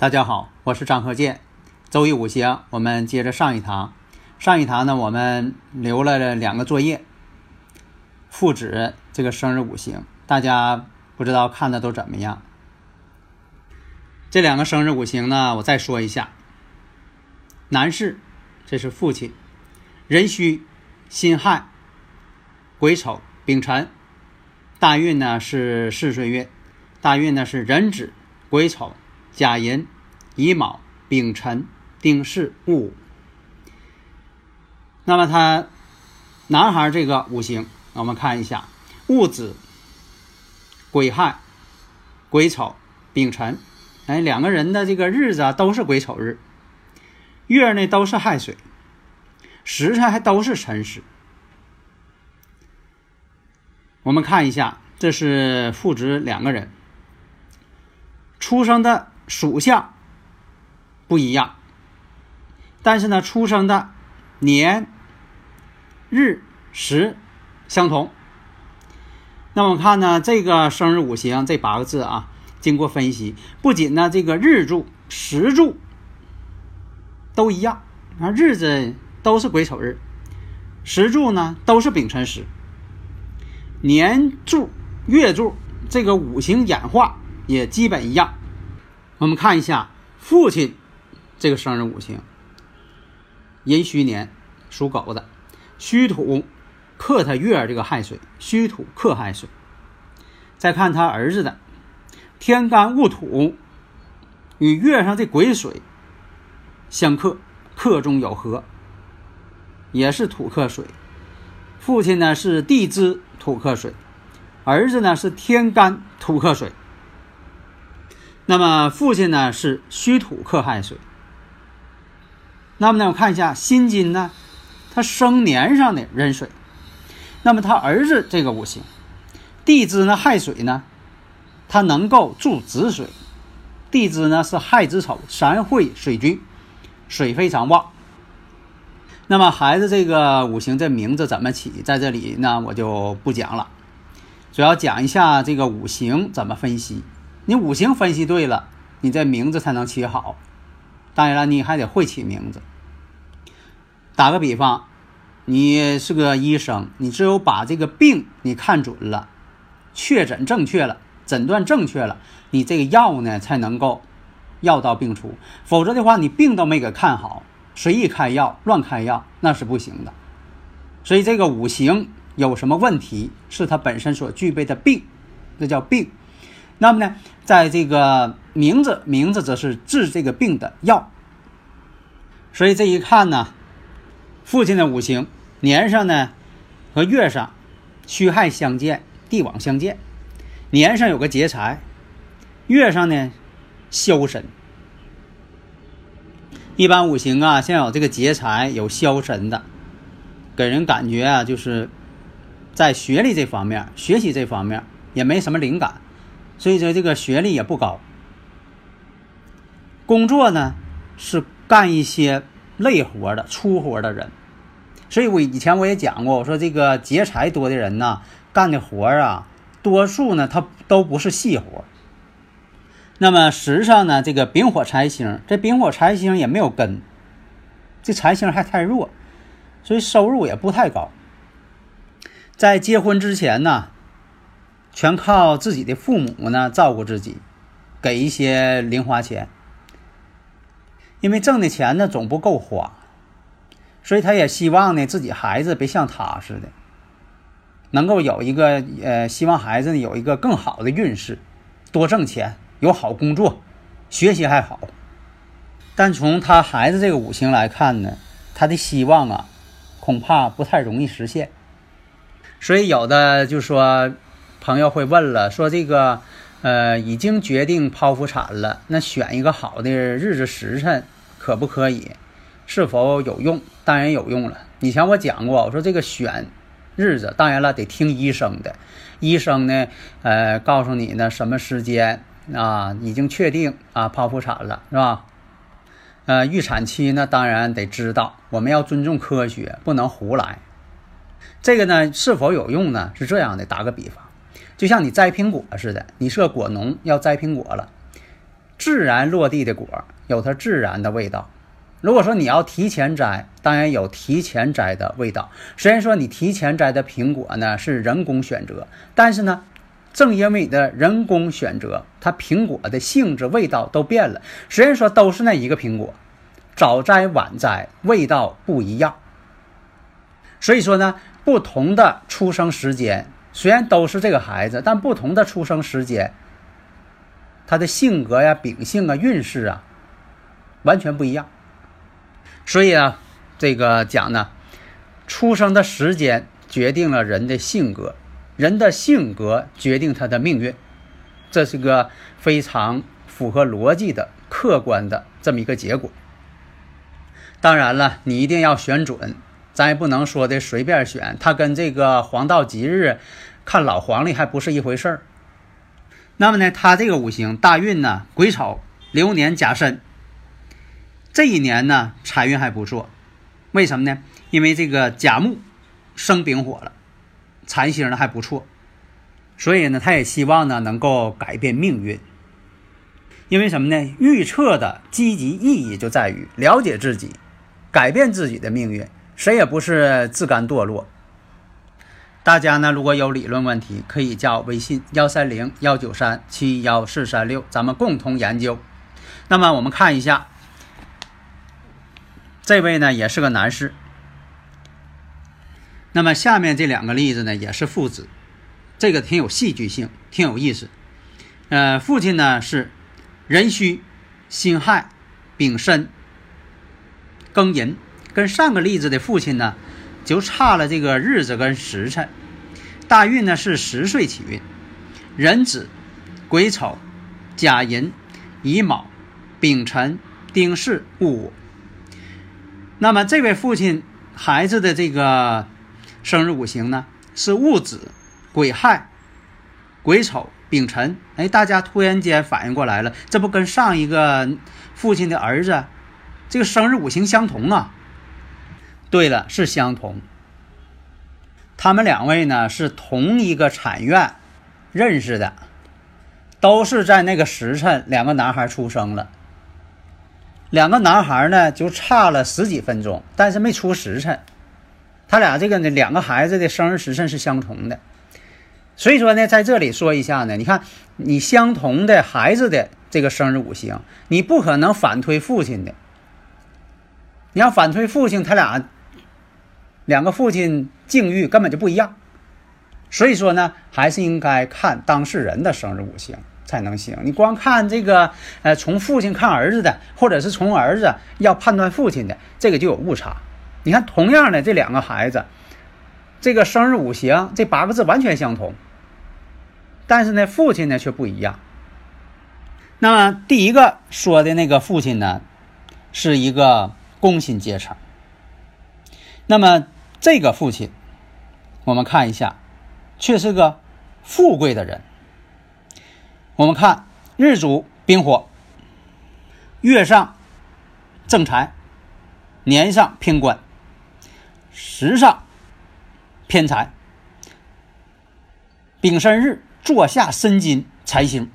大家好，我是张鹤剑。周易五行，我们接着上一堂。上一堂呢，我们留了两个作业，父子这个生日五行。大家不知道看的都怎么样？这两个生日五行呢，我再说一下。男士，这是父亲，壬戌、辛亥、癸丑、丙辰。大运呢是巳水运，大运呢是壬子、癸丑。甲寅、乙卯、丙辰、丁巳、戊午。那么他男孩这个五行，我们看一下：戊子、癸亥、癸丑、丙辰。哎，两个人的这个日子啊，都是癸丑日，月呢都是亥水，时辰还都是辰时。我们看一下，这是父子两个人出生的。属相不一样，但是呢，出生的年、日、时相同。那我们看呢，这个生日五行这八个字啊，经过分析，不仅呢这个日柱、时柱都一样，啊日子都是癸丑日，时柱呢都是丙辰时，年柱、月柱这个五行演化也基本一样。我们看一下父亲这个生日五行，寅戌年，属狗的，戌土克他月这个亥水，戌土克亥水。再看他儿子的天干戊土与月上这癸水相克，克中有合，也是土克水。父亲呢是地支土克水，儿子呢是天干土克水。那么父亲呢是戌土克亥水。那么呢，我看一下辛金呢，他生年上的壬水。那么他儿子这个五行，地支呢亥水呢，他能够助子水。地支呢是亥子丑，三会水军，水非常旺。那么孩子这个五行这名字怎么起，在这里呢我就不讲了，主要讲一下这个五行怎么分析。你五行分析对了，你这名字才能起好。当然了，你还得会起名字。打个比方，你是个医生，你只有把这个病你看准了，确诊正确了，诊断正确了，你这个药呢才能够药到病除。否则的话，你病都没给看好，随意开药、乱开药那是不行的。所以这个五行有什么问题，是它本身所具备的病，那叫病。那么呢，在这个名字，名字则是治这个病的药。所以这一看呢，父亲的五行年上呢和月上戌亥相见，地网相见。年上有个劫财，月上呢消神。一般五行啊，像有这个劫财、有消神的，给人感觉啊，就是在学历这方面、学习这方面也没什么灵感。所以说这个学历也不高，工作呢是干一些累活的、粗活的人。所以我以前我也讲过，我说这个劫财多的人呢，干的活啊，多数呢他都不是细活。那么实际上呢，这个丙火财星，这丙火财星也没有根，这财星还太弱，所以收入也不太高。在结婚之前呢。全靠自己的父母呢照顾自己，给一些零花钱。因为挣的钱呢总不够花，所以他也希望呢自己孩子别像他似的，能够有一个呃，希望孩子呢有一个更好的运势，多挣钱，有好工作，学习还好。但从他孩子这个五行来看呢，他的希望啊，恐怕不太容易实现。所以有的就说朋友会问了，说这个呃已经决定剖腹产了，那选一个好的日子时辰可不可以？是否有用？当然有用了。以前我讲过，我说这个选日子，当然了得听医生的。医生呢，呃，告诉你呢什么时间啊，已经确定啊剖腹产了，是吧？呃，预产期呢，当然得知道，我们要尊重科学，不能胡来。这个呢，是否有用呢？是这样的，打个比方，就像你摘苹果似的，你是个果农，要摘苹果了，自然落地的果有它自然的味道。如果说你要提前摘，当然有提前摘的味道。虽然说你提前摘的苹果呢是人工选择，但是呢，正因为你的人工选择，它苹果的性质、味道都变了。虽然说都是那一个苹果，早摘晚摘味道不一样。所以说呢，不同的出生时间，虽然都是这个孩子，但不同的出生时间，他的性格呀、秉性啊、运势啊，完全不一样。所以啊，这个讲呢，出生的时间决定了人的性格，人的性格决定他的命运，这是个非常符合逻辑的、客观的这么一个结果。当然了，你一定要选准，咱也不能说的随便选，它跟这个黄道吉日看老黄历还不是一回事儿。那么呢，他这个五行大运呢，癸丑、流年、甲申。这一年呢，财运还不错，为什么呢？因为这个甲木生丙火了，财星呢还不错，所以呢，他也希望呢能够改变命运。因为什么呢？预测的积极意义就在于了解自己，改变自己的命运。谁也不是自甘堕落。大家呢，如果有理论问题，可以加我微信幺三零幺九三七幺四三六，咱们共同研究。那么我们看一下。这位呢也是个男士。那么下面这两个例子呢也是父子，这个挺有戏剧性，挺有意思。呃，父亲呢是壬戌、辛亥、丙申、庚寅，跟上个例子的父亲呢就差了这个日子跟时辰。大运呢是十岁起运，壬子、癸丑、甲寅、乙卯、丙辰、丁巳、戊午。那么这位父亲孩子的这个生日五行呢是戊子、癸亥、癸丑、丙辰。哎，大家突然间反应过来了，这不跟上一个父亲的儿子这个生日五行相同啊？对了，是相同。他们两位呢是同一个产院认识的，都是在那个时辰，两个男孩出生了。两个男孩呢，就差了十几分钟，但是没出时辰。他俩这个呢，两个孩子的生日时辰是相同的，所以说呢，在这里说一下呢，你看你相同的孩子的这个生日五行，你不可能反推父亲的。你要反推父亲，他俩两个父亲境遇根本就不一样，所以说呢，还是应该看当事人的生日五行。才能行。你光看这个，呃，从父亲看儿子的，或者是从儿子要判断父亲的，这个就有误差。你看，同样的这两个孩子，这个生日五行这八个字完全相同，但是呢，父亲呢却不一样。那么第一个说的那个父亲呢，是一个工薪阶层。那么这个父亲，我们看一下，却是个富贵的人。我们看日主丙火，月上正财，年上偏官，时上偏财。丙申日坐下申金财星，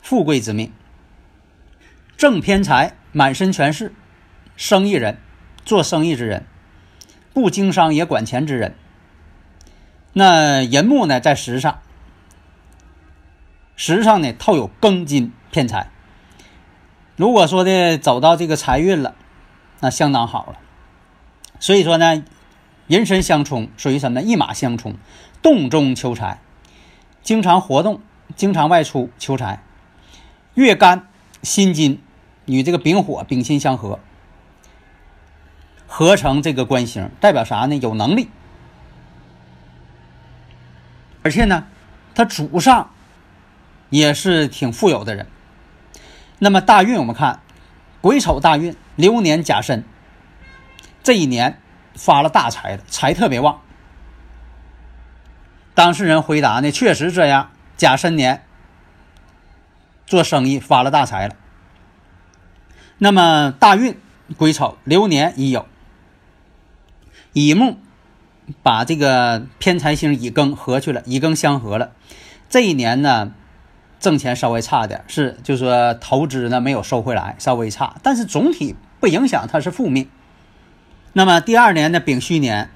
富贵之命。正偏财满身全是，生意人，做生意之人，不经商也管钱之人。那寅木呢，在时上。实际上呢，透有庚金偏财。如果说的走到这个财运了，那相当好了。所以说呢，人身相冲，属于什么呢？一马相冲，动中求财，经常活动，经常外出求财。月干辛金与这个丙火丙辛相合，合成这个官星，代表啥呢？有能力，而且呢，他祖上也是挺富有的人。那么大运我们看，癸丑大运，流年甲申，这一年发了大财的，财特别旺。当事人回答呢，确实这样，甲申年做生意发了大财了。那么大运癸丑，流年已有。乙木把这个偏财星乙庚合去了，乙庚相合了。这一年呢，挣钱稍微差点，是就是说投资呢没有收回来，稍微差，但是总体不影响，它是负命。那么第二年的丙戌年，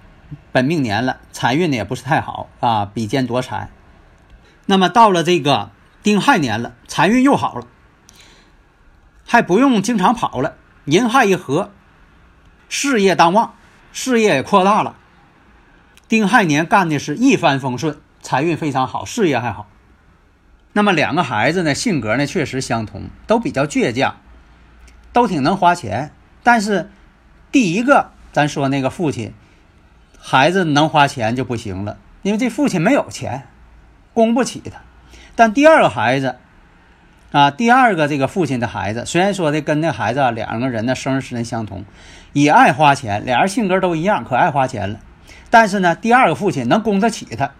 本命年了，财运呢也不是太好啊，比肩夺财。那么到了这个丁亥年了，财运又好了，还不用经常跑了，寅亥一合，事业当旺。事业也扩大了，丁亥年干的是一帆风顺，财运非常好，事业还好。那么两个孩子呢，性格呢确实相同，都比较倔强，都挺能花钱。但是第一个，咱说那个父亲，孩子能花钱就不行了，因为这父亲没有钱，供不起他。但第二个孩子。啊，第二个这个父亲的孩子，虽然说的跟那孩子两个人的生日时间相同，也爱花钱，俩人性格都一样，可爱花钱了。但是呢，第二个父亲能供得起他，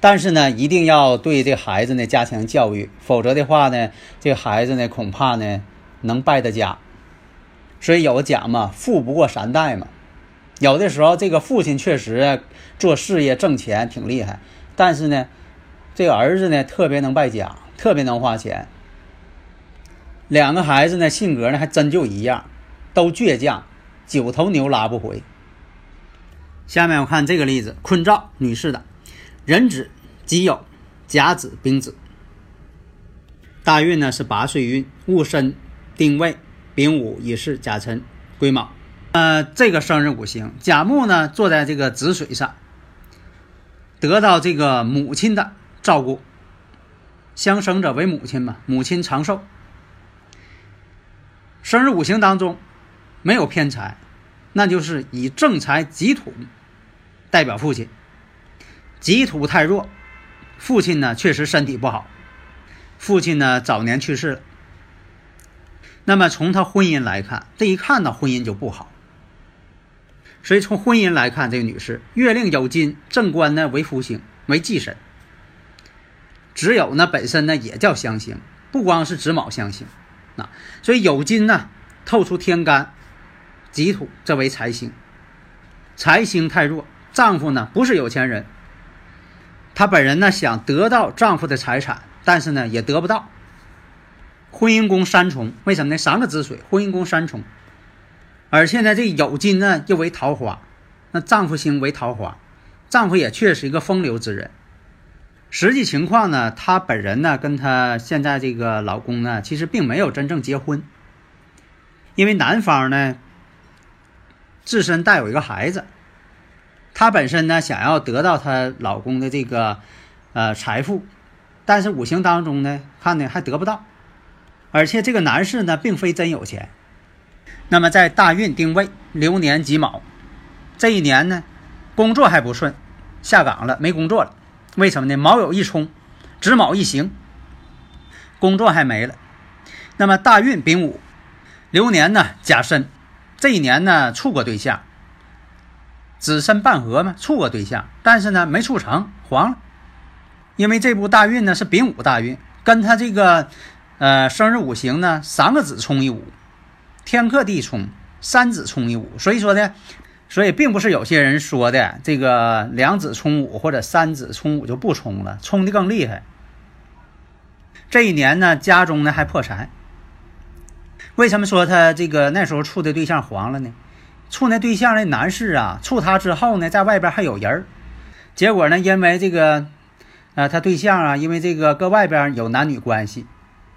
但是呢，一定要对这孩子呢加强教育，否则的话呢，这孩子呢恐怕呢能败的家。所以有讲嘛，富不过三代嘛。有的时候这个父亲确实做事业挣钱挺厉害，但是呢，这个儿子呢特别能败家。特别能花钱，两个孩子呢，性格呢还真就一样，都倔强，九头牛拉不回。下面我看这个例子，坤兆女士的，壬子、己酉、甲子、丙子，大运呢是八岁运，戊申、丁未、丙午、乙巳、甲辰、癸卯。呃，这个生日五行，甲木呢坐在这个子水上，得到这个母亲的照顾。相生者为母亲嘛，母亲长寿。生日五行当中没有偏财，那就是以正财己土代表父亲。己土太弱，父亲呢确实身体不好，父亲呢早年去世了。那么从他婚姻来看，这一看呢婚姻就不好。所以从婚姻来看，这个女士月令有金，正官呢为夫星，为忌神。只有呢，本身呢也叫相星，不光是子卯相星，啊，所以酉金呢透出天干，己土这为财星，财星太弱，丈夫呢不是有钱人，她本人呢想得到丈夫的财产，但是呢也得不到。婚姻宫三重，为什么呢？三个子水，婚姻宫三重，而且呢这酉金呢又为桃花，那丈夫星为桃花，丈夫也确实一个风流之人。实际情况呢，她本人呢，跟她现在这个老公呢，其实并没有真正结婚，因为男方呢自身带有一个孩子，她本身呢想要得到她老公的这个呃财富，但是五行当中呢看呢还得不到，而且这个男士呢并非真有钱，那么在大运定位流年己卯这一年呢，工作还不顺，下岗了，没工作了。为什么呢？卯酉一冲，子卯一行，工作还没了。那么大运丙午，流年呢甲申，这一年呢处过对象，子申半合嘛，处过对象，但是呢没处成，黄了。因为这部大运呢是丙午大运，跟他这个呃生日五行呢三个子冲一午，天克地冲，三子冲一午，所以说呢。所以，并不是有些人说的这个两子冲五或者三子冲五就不冲了，冲的更厉害。这一年呢，家中呢还破财。为什么说他这个那时候处的对象黄了呢？处那对象的男士啊，处他之后呢，在外边还有人儿，结果呢，因为这个，呃，他对象啊，因为这个搁外边有男女关系，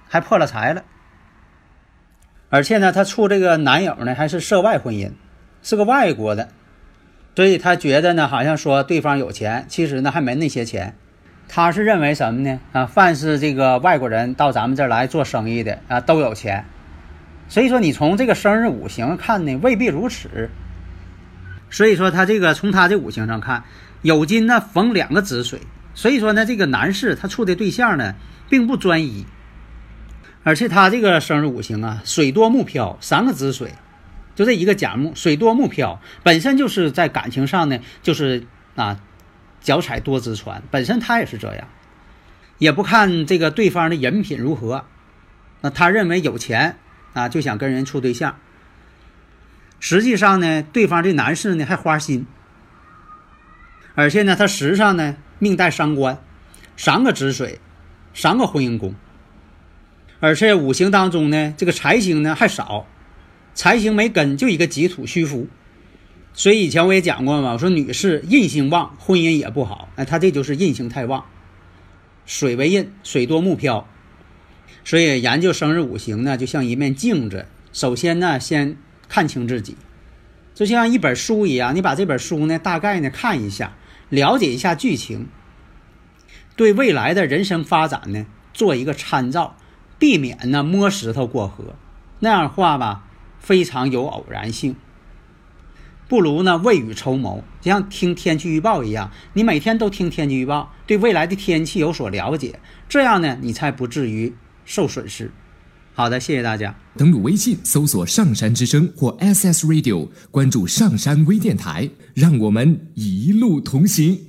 还破了财了。而且呢，他处这个男友呢，还是涉外婚姻。是个外国的，所以他觉得呢，好像说对方有钱，其实呢还没那些钱。他是认为什么呢？啊，凡是这个外国人到咱们这儿来做生意的啊，都有钱。所以说你从这个生日五行看呢，未必如此。所以说他这个从他这五行上看，酉金呢逢两个子水，所以说呢这个男士他处的对象呢并不专一，而且他这个生日五行啊水多木漂，三个子水，就这一个甲木，水多木漂，本身就是在感情上呢就是啊脚踩多只船，本身他也是这样，也不看这个对方的人品如何，那他认为有钱啊就想跟人处对象。实际上呢，对方这男士呢还花心，而且呢，他时上呢命带伤官，三个止水，三个婚姻宫，而且五行当中呢，这个财星呢还少，财星没根，就一个己土虚浮，所以以前我也讲过嘛，我说女士印星旺，婚姻也不好，哎，他这就是印星太旺，水为印，水多木漂，所以研究生日五行呢，就像一面镜子，首先呢先。看清自己，就像一本书一样，你把这本书呢大概呢看一下，了解一下剧情，对未来的人生发展呢做一个参照，避免呢摸石头过河，那样的话吧非常有偶然性，不如呢未雨绸缪，就像听天气预报一样，你每天都听天气预报，对未来的天气有所了解，这样呢你才不至于受损失。好的，谢谢大家。登录微信，搜索“上山之声”或 SS Radio，关注上山微电台，让我们一路同行。